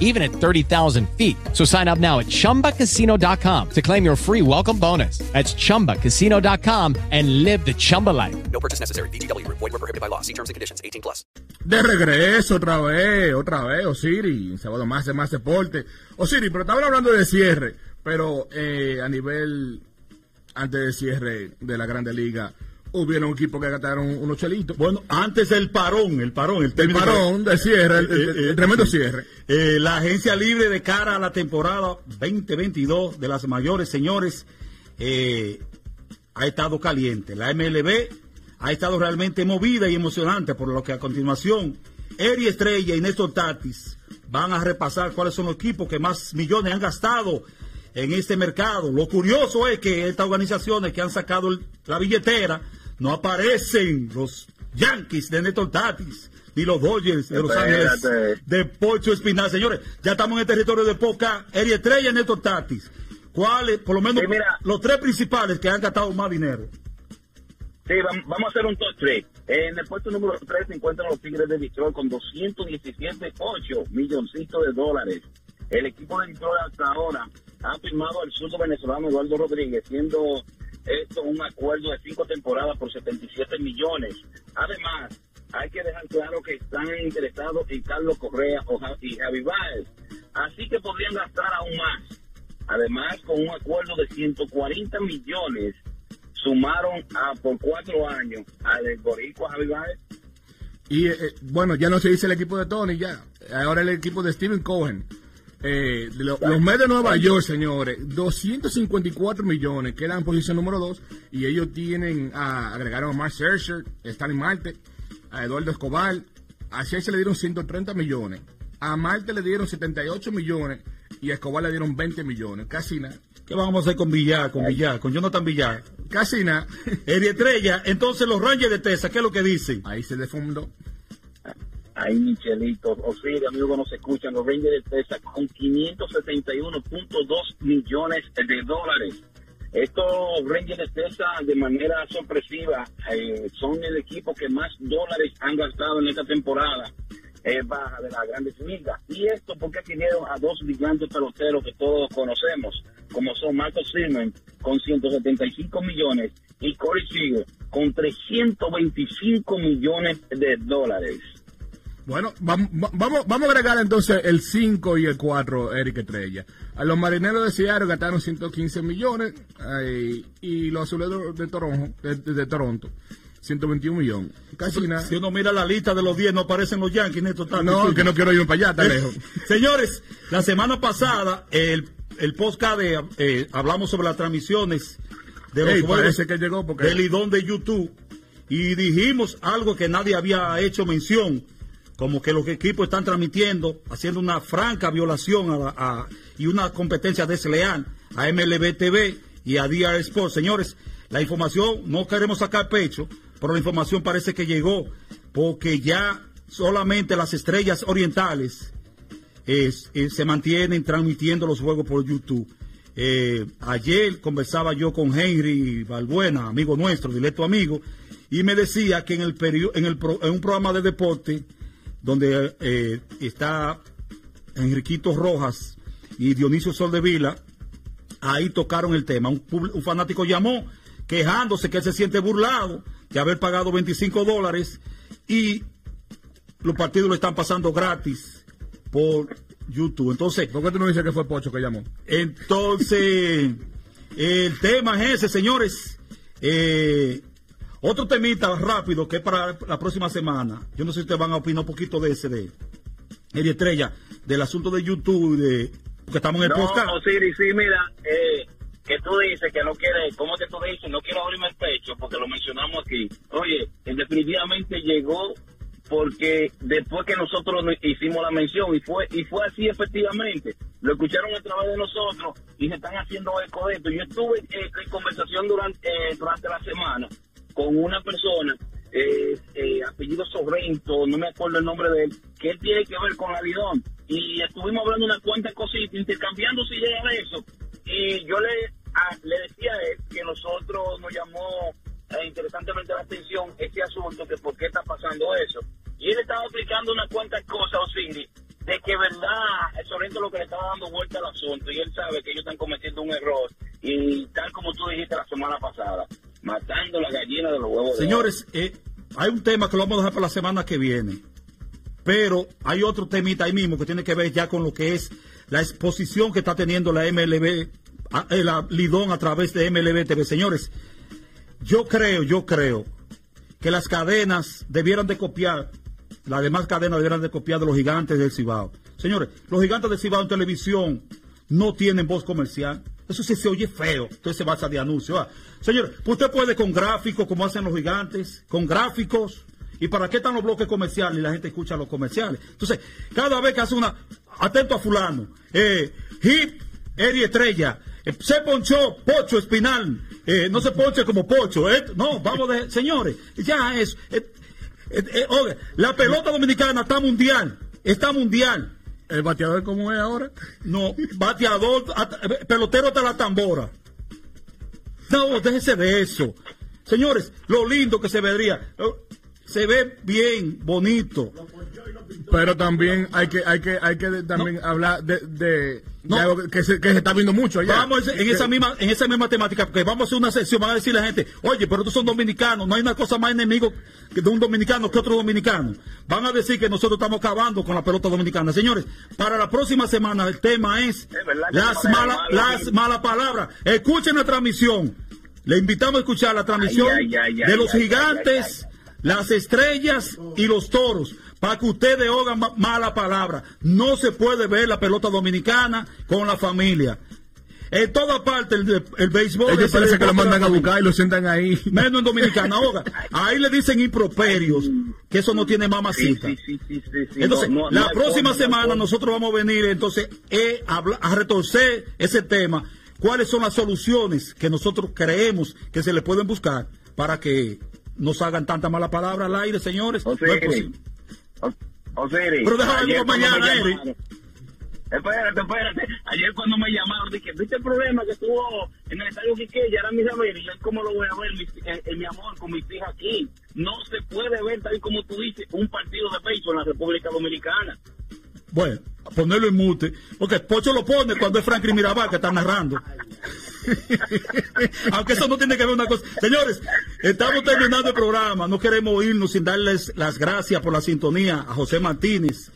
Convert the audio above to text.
even at 30,000 feet. So sign up now at chumbacasino.com to claim your free welcome bonus. That's chumbacasino.com and live the Chumba life. No purchase necessary. VGW. Void were prohibited by law. See terms and conditions. 18 plus. De regreso otra vez, otra vez, Osiri. Sábado más, más deporte. Osiri, pero estaba hablando de cierre, pero eh, a nivel antes del cierre de la Grande Liga, hubieron equipos que gastaron unos chelitos. Bueno, antes el parón, el parón, el, El parón de cierre, el, el- el Eh, eh, tremendo cierre. Eh, la agencia libre de cara a la temporada 2022 de las mayores, señores, eh, ha estado caliente. La MLB ha estado realmente movida y emocionante, por lo que a continuación, Eri Estrella y Néstor Tatis van a repasar cuáles son los equipos que más millones han gastado en este mercado. Lo curioso es que estas organizaciones que han sacado el- la billetera no aparecen los Yankees de Néstor Tatis ni los Dodgers de Los Ángeles de Pocho Espinal. Señores, ya estamos en el territorio de Poca, Eri Estrella y Néstor Tatis. ¿Cuáles, por lo menos, Sí, mira. los tres principales que han gastado más dinero? Sí, vam- vamos a hacer un top 3. En el puesto número 3 se encuentran los Tigres de Detroit con 217.8 milloncitos de dólares. El equipo de Detroit hasta ahora ha firmado al surdo venezolano Eduardo Rodríguez, siendo esto un acuerdo de cinco temporadas por 77 millones. Además, hay que dejar claro que están interesados en Carlos Correa y Javi Baez. Así que podrían gastar aún más. Además, con un acuerdo de 140 millones, sumaron a por cuatro años al Boricua Javi Baez. Y eh, bueno, ya no se dice el equipo de Tony, ya. Ahora el equipo de Steven Cohen. Eh, lo- los Mets de Nueva York, señores, 254 millones, quedan en posición número 2. Y ellos tienen, a, agregaron a Mark Scherzer, Stanley Marte, a Eduardo Escobar. A Scherzer le dieron 130 millones. A Marte le dieron 78 millones. Y a Escobar le dieron 20 millones. Casi nada. ¿Qué vamos a hacer con Villar, con Villar, con Jonathan Villar? Casi nada. Estrella, entonces los Rangers de Texas, ¿qué es lo que dicen? Ahí se defundó. Ahí, Michelito, o sí, amigos que nos escuchan, los Rangers de Texas con 571.2 millones de dólares. Estos Rangers de Texas, de manera sorpresiva, eh, son el equipo que más dólares han gastado en esta temporada eh, baja de la Grandes Ligas. Y esto porque adquirieron a dos gigantes peloteros que todos conocemos, como son Marcos Simmons con 175 millones y Corey Seager con 325 millones de dólares. Bueno, vamos, vamos, vamos a agregar entonces el 5 y el 4, Eric Estrella. A los marineros de Seattle gastaron 115 millones eh, y los azuleros de Toronto, de, Toronto 121 millones. Casi nada. Si uno mira la lista de los 10, no aparecen los Yankees, Tatis. No, que no quiero irme para allá, está lejos. Señores, la semana pasada, el, el podcast de, eh, hablamos sobre las transmisiones de los Ey, juegos parece que llegó porque del idón de YouTube y dijimos algo que nadie había hecho mención, como que los equipos están transmitiendo, haciendo una franca violación a, y una competencia desleal a MLB TV y a DR Sports. Señores, la información, no queremos sacar pecho, pero la información parece que llegó, porque ya solamente las estrellas orientales es- eh, se mantienen transmitiendo los juegos por YouTube. Eh, ayer conversaba yo con Henry Balbuena, amigo nuestro, directo amigo, y me decía que en el en, en un programa de deporte donde eh, está Enriquito Rojas y Dionisio Soldevila, ahí tocaron el tema. Un, fanático llamó quejándose que él se siente burlado de haber pagado 25 dólares y los partidos lo están pasando gratis por YouTube. Entonces, ¿Por qué tú no dices que fue Pocho que llamó? entonces, el tema es ese, señores. Eh, Otro temita rápido que es para la próxima semana. Yo no sé si ustedes van a opinar un poquito de ese, de Eddie Estrella, del asunto de YouTube, de porque estamos en el No, podcast. Osiris, sí, mira, eh, que tú dices que no quieres, ¿cómo que tú dices? No quiero abrirme el pecho porque lo mencionamos aquí. Oye, eh, definitivamente llegó porque después que nosotros no- hicimos la mención y fue y fue así efectivamente, lo escucharon a través de nosotros y se están haciendo eco de esto. Yo estuve eh, en conversación durante eh, durante la semana con una persona, eh, eh, apellido Sorrento, no me acuerdo el nombre de él, que él tiene que ver con la Lidón. Y estuvimos hablando unas cuantas cositas, intercambiando si llega eso. Y yo le, le decía a él que nosotros nos llamó eh, interesantemente la atención este asunto, que por qué está pasando eso. Y él estaba explicando unas cuantas cosas, Osiris, de que verdad, el Sorrento lo que le estaba dando vuelta al asunto, y él sabe que ellos están cometiendo un error, y tal como tú dijiste la semana pasada, Señores, eh, hay un tema que lo vamos a dejar para la semana que viene. Pero hay otro temita ahí mismo que tiene que ver ya con lo que es la exposición que está teniendo la MLB, eh, la Lidón a través de MLB TV. Señores, yo creo, yo creo que las cadenas debieran de copiar, las demás cadenas debieran de copiar de los gigantes del Cibao. Señores, los gigantes del Cibao en televisión no tienen voz comercial. Eso sí se oye feo. Entonces se basa de anuncio. Ah, Señores, pues usted puede con gráficos, como hacen los gigantes, con gráficos. ¿Y para qué están los bloques comerciales? Y la gente escucha los comerciales. Entonces, cada vez que hace una. Atento a Fulano. Eh, hit, Eri Estrella. eh, se ponchó Pocho Espinal. eh, no se ponche como Pocho. eh, no, vamos de. Señores, ya es. oiga, la pelota dominicana está mundial. Está mundial. ¿El bateador cómo es ahora? No, bateador, at- eh, pelotero hasta la tambora. No, déjese de eso. Señores, lo lindo que se vería. eh, Se ve bien, bonito. Pero también hay que hay que hay que también hablar de, de, No. que se, que se está viendo mucho allá. Vamos en esa misma en esa misma temática, porque vamos a hacer una sesión, van a decir la gente, oye, pero estos son dominicanos, no hay una cosa más enemigo que de un dominicano que otro dominicano. Van a decir que nosotros estamos acabando con la pelota dominicana. Señores, para la próxima semana el tema es las no malas las malas palabras. Escuchen la transmisión. Le invitamos a escuchar la transmisión Ay, ay, ay, de ay, los ay, gigantes, las estrellas y los toros. Para que ustedes oigan ma- mala palabra. No se puede ver la pelota dominicana con la familia. En toda parte el, el béisbol. Ellos el parece que lo mandan a buscar y lo sientan ahí. Menos en Dominicana, oiga. Ahí le dicen improperios, que eso no tiene mamacita. sí, sí, sí, sí, sí. Entonces, No, no, la no próxima forma, no semana nosotros vamos a venir entonces eh, a, retorcer ese tema. ¿Cuáles son las soluciones que nosotros creemos que se le pueden buscar para que nos hagan tanta mala palabra al aire, señores? No es Osiris, posible. O- Osiris, Pero déjame cuando mañana, Espérate, espérate. Ayer cuando me llamaron, dije, ¿viste el problema que tuvo en el estadio Quiqueya? Era mi saber, y yo, ¿cómo lo voy a ver, mi, eh, eh, mi amor, con mis hijas aquí? No se puede ver, tal y como tú dices, un partido de béisbol en la República Dominicana. Bueno, a ponerlo en mute. Porque Pocho lo pone cuando es Franklin Mirabal que está narrando. Aunque eso no tiene que ver una cosa. Señores, estamos terminando el programa. No queremos irnos sin darles las gracias por la sintonía a José Martínez,